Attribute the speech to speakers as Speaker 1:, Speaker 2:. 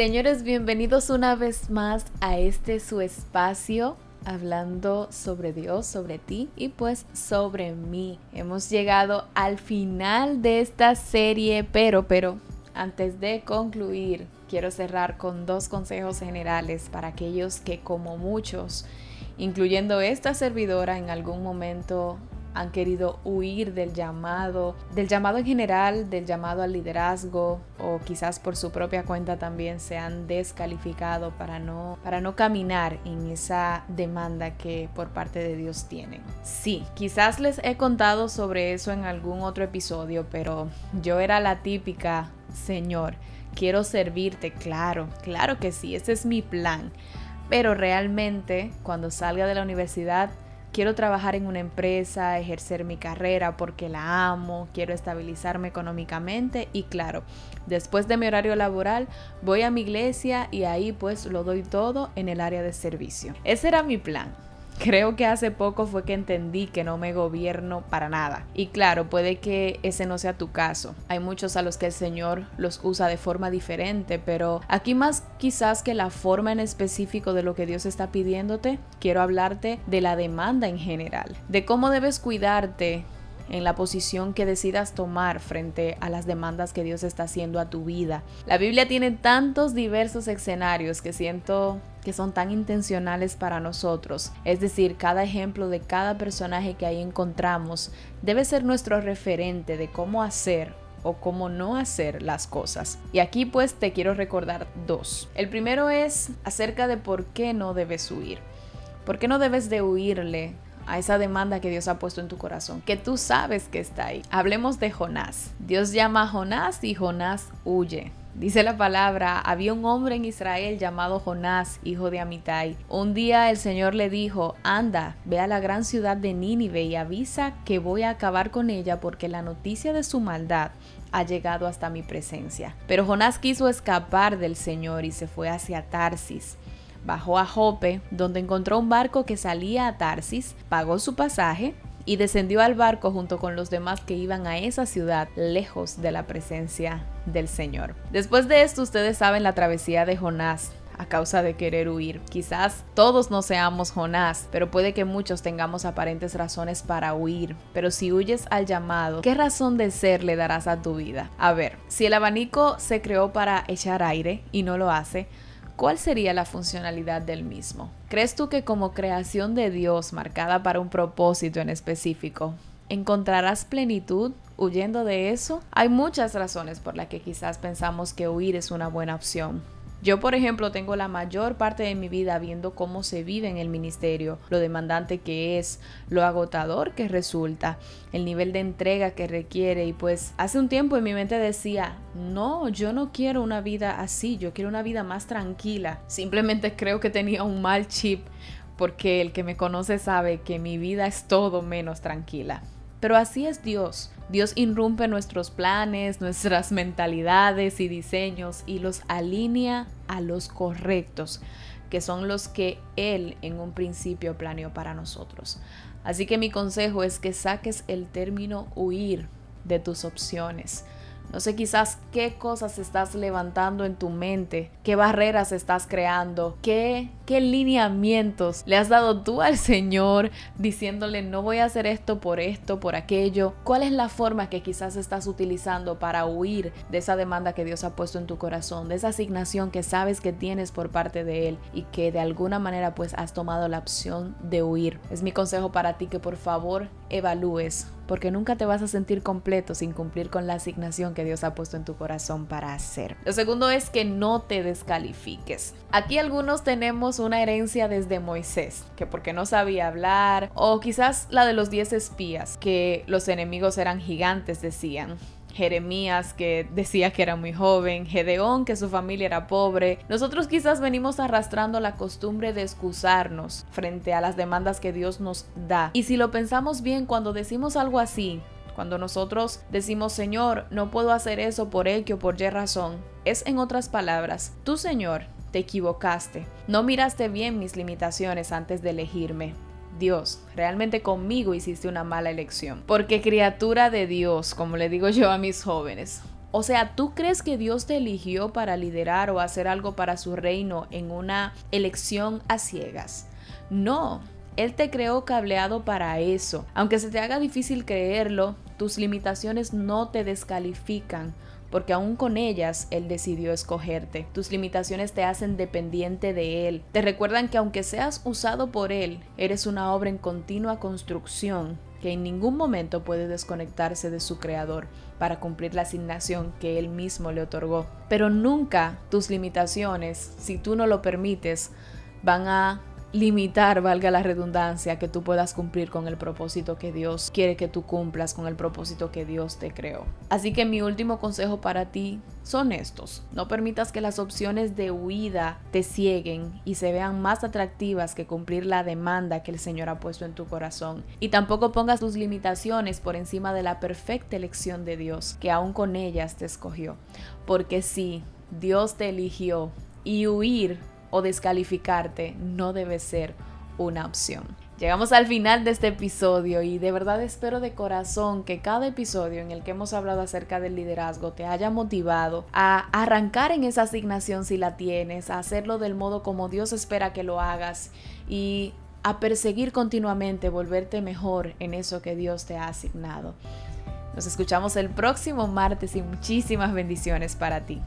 Speaker 1: Señores, bienvenidos una vez más a este su espacio hablando sobre Dios, sobre ti y pues sobre mí. Hemos llegado al final de esta serie, pero, pero, antes de concluir, quiero cerrar con dos consejos generales para aquellos que como muchos, incluyendo esta servidora, en algún momento han querido huir del llamado, del llamado en general, del llamado al liderazgo o quizás por su propia cuenta también se han descalificado para no, para no caminar en esa demanda que por parte de Dios tienen. Sí, quizás les he contado sobre eso en algún otro episodio, pero yo era la típica, Señor, quiero servirte, claro, claro que sí, ese es mi plan. Pero realmente cuando salga de la universidad quiero trabajar en una empresa, ejercer mi carrera porque la amo, quiero estabilizarme económicamente y claro, después de mi horario laboral voy a mi iglesia y ahí pues lo doy todo en el área de servicio. Ese era mi plan. Creo que hace poco fue que entendí que no me gobierno para nada. Y claro, puede que ese no sea tu caso. Hay muchos a los que el Señor los usa de forma diferente, pero aquí más quizás que la forma en específico de lo que Dios está pidiéndote, quiero hablarte de la demanda en general, de cómo debes cuidarte en la posición que decidas tomar frente a las demandas que Dios está haciendo a tu vida. La Biblia tiene tantos diversos escenarios que siento que son tan intencionales para nosotros. Es decir, cada ejemplo de cada personaje que ahí encontramos debe ser nuestro referente de cómo hacer o cómo no hacer las cosas. Y aquí pues te quiero recordar dos. El primero es acerca de por qué no debes huir. ¿Por qué no debes de huirle a esa demanda que Dios ha puesto en tu corazón, que tú sabes que está ahí. Hablemos de Jonás. Dios llama a Jonás y Jonás huye. Dice la palabra, había un hombre en Israel llamado Jonás, hijo de Amitai. Un día el Señor le dijo, anda, ve a la gran ciudad de Nínive y avisa que voy a acabar con ella porque la noticia de su maldad ha llegado hasta mi presencia. Pero Jonás quiso escapar del Señor y se fue hacia Tarsis. Bajó a Jope, donde encontró un barco que salía a Tarsis, pagó su pasaje y descendió al barco junto con los demás que iban a esa ciudad lejos de la presencia del Señor. Después de esto ustedes saben la travesía de Jonás a causa de querer huir. Quizás todos no seamos Jonás, pero puede que muchos tengamos aparentes razones para huir. Pero si huyes al llamado, ¿qué razón de ser le darás a tu vida? A ver, si el abanico se creó para echar aire y no lo hace, ¿cuál sería la funcionalidad del mismo? ¿Crees tú que como creación de Dios marcada para un propósito en específico, encontrarás plenitud huyendo de eso? Hay muchas razones por las que quizás pensamos que huir es una buena opción. Yo, por ejemplo, tengo la mayor parte de mi vida viendo cómo se vive en el ministerio, lo demandante que es, lo agotador que resulta, el nivel de entrega que requiere y pues hace un tiempo en mi mente decía, no, yo no quiero una vida así, yo quiero una vida más tranquila. Simplemente creo que tenía un mal chip porque el que me conoce sabe que mi vida es todo menos tranquila. Pero así es Dios. Dios irrumpe nuestros planes, nuestras mentalidades y diseños y los alinea a los correctos, que son los que Él en un principio planeó para nosotros. Así que mi consejo es que saques el término huir de tus opciones. No sé quizás qué cosas estás levantando en tu mente, qué barreras estás creando, qué, qué lineamientos le has dado tú al Señor diciéndole no voy a hacer esto por esto, por aquello. ¿Cuál es la forma que quizás estás utilizando para huir de esa demanda que Dios ha puesto en tu corazón, de esa asignación que sabes que tienes por parte de Él y que de alguna manera pues has tomado la opción de huir? Es mi consejo para ti que por favor evalúes porque nunca te vas a sentir completo sin cumplir con la asignación que Dios ha puesto en tu corazón para hacer. Lo segundo es que no te descalifiques. Aquí algunos tenemos una herencia desde Moisés, que porque no sabía hablar, o quizás la de los 10 espías, que los enemigos eran gigantes, decían. Jeremías que decía que era muy joven, Gedeón que su familia era pobre. Nosotros quizás venimos arrastrando la costumbre de excusarnos frente a las demandas que Dios nos da. Y si lo pensamos bien, cuando decimos algo así, cuando nosotros decimos, Señor, no puedo hacer eso por X o por Y razón, es en otras palabras, tú Señor, te equivocaste, no miraste bien mis limitaciones antes de elegirme. Dios, realmente conmigo hiciste una mala elección. Porque criatura de Dios, como le digo yo a mis jóvenes, O sea, ¿tú crees que Dios te eligió para liderar o hacer algo para su reino en una elección a ciegas? No, Él te creó cableado para eso. Aunque se te haga difícil creerlo, tus limitaciones no te descalifican porque aún con ellas Él decidió escogerte. Tus limitaciones te hacen dependiente de Él. Te recuerdan que aunque seas usado por Él, eres una obra en continua construcción que en ningún momento puede desconectarse de su creador para cumplir la asignación que él mismo le otorgó. Pero nunca tus limitaciones, si tú no lo permites, van a limitar, valga la redundancia, que tú puedas cumplir con el propósito que Dios quiere que tú cumplas, con el propósito que Dios te creó. Así que mi último consejo para ti son estos. No permitas que las opciones de huida te cieguen y se vean más atractivas que cumplir la demanda que el Señor ha puesto en tu corazón. Y tampoco pongas tus limitaciones por encima de la perfecta elección de Dios, que aún con ellas te escogió. Porque si Dios te eligió y huir o descalificarte no debe ser una opción. Llegamos al final de este episodio y de verdad espero de corazón que cada episodio en el que hemos hablado acerca del liderazgo te haya motivado a arrancar en esa asignación si la tienes, a hacerlo del modo como Dios espera que lo hagas y a perseguir continuamente volverte mejor en eso que Dios te ha asignado. Nos escuchamos el próximo martes y muchísimas bendiciones para ti.